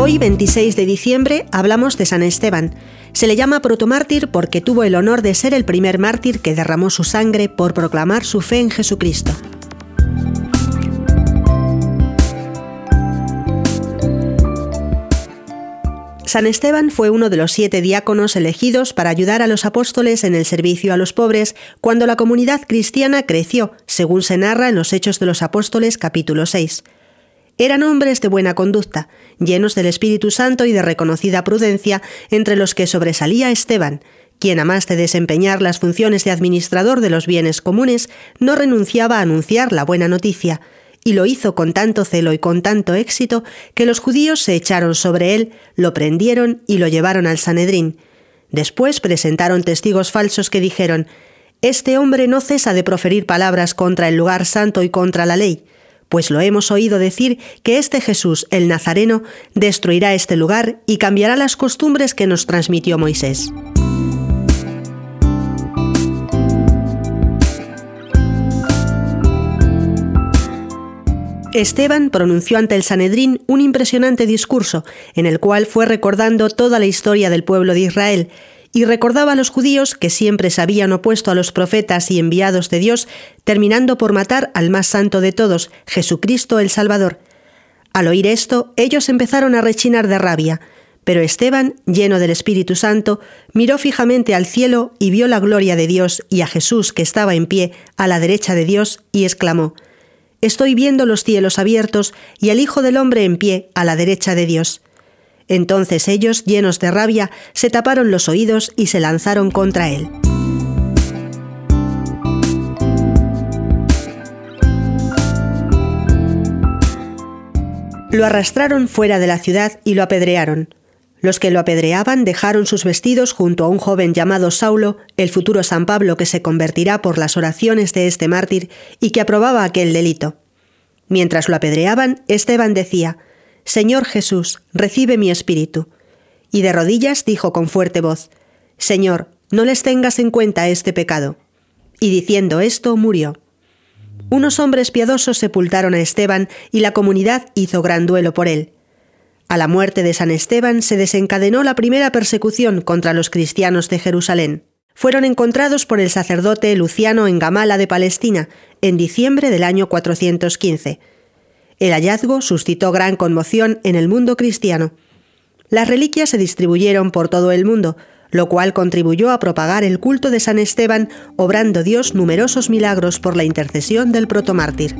26 de diciembre hablamos de San Esteban. Se le llama protomártir porque tuvo el honor de ser el primer mártir que derramó su sangre por proclamar su fe en Jesucristo. San Esteban fue uno de los siete diáconos elegidos para ayudar a los apóstoles en el servicio a los pobres cuando la comunidad cristiana creció, según se narra en los Hechos de los Apóstoles capítulo 6. Eran hombres de buena conducta, llenos del Espíritu Santo y de reconocida prudencia, entre los que sobresalía Esteban, quien, a más de desempeñar las funciones de administrador de los bienes comunes, no renunciaba a anunciar la buena noticia, y lo hizo con tanto celo y con tanto éxito que los judíos se echaron sobre él, lo prendieron y lo llevaron al Sanedrín. Después presentaron testigos falsos que dijeron Este hombre no cesa de proferir palabras contra el lugar santo y contra la ley pues lo hemos oído decir que este Jesús, el Nazareno, destruirá este lugar y cambiará las costumbres que nos transmitió Moisés. Esteban pronunció ante el Sanedrín un impresionante discurso, en el cual fue recordando toda la historia del pueblo de Israel, y recordaba a los judíos que siempre se habían opuesto a los profetas y enviados de Dios, terminando por matar al más santo de todos, Jesucristo el Salvador. Al oír esto, ellos empezaron a rechinar de rabia, pero Esteban, lleno del Espíritu Santo, miró fijamente al cielo y vio la gloria de Dios y a Jesús que estaba en pie a la derecha de Dios, y exclamó, Estoy viendo los cielos abiertos y al Hijo del Hombre en pie a la derecha de Dios. Entonces ellos, llenos de rabia, se taparon los oídos y se lanzaron contra él. Lo arrastraron fuera de la ciudad y lo apedrearon. Los que lo apedreaban dejaron sus vestidos junto a un joven llamado Saulo, el futuro San Pablo que se convertirá por las oraciones de este mártir y que aprobaba aquel delito. Mientras lo apedreaban, Esteban decía, Señor Jesús, recibe mi espíritu. Y de rodillas dijo con fuerte voz, Señor, no les tengas en cuenta este pecado. Y diciendo esto, murió. Unos hombres piadosos sepultaron a Esteban y la comunidad hizo gran duelo por él. A la muerte de San Esteban se desencadenó la primera persecución contra los cristianos de Jerusalén. Fueron encontrados por el sacerdote Luciano en Gamala de Palestina en diciembre del año 415 el hallazgo suscitó gran conmoción en el mundo cristiano. Las reliquias se distribuyeron por todo el mundo, lo cual contribuyó a propagar el culto de San Esteban, obrando Dios numerosos milagros por la intercesión del protomártir.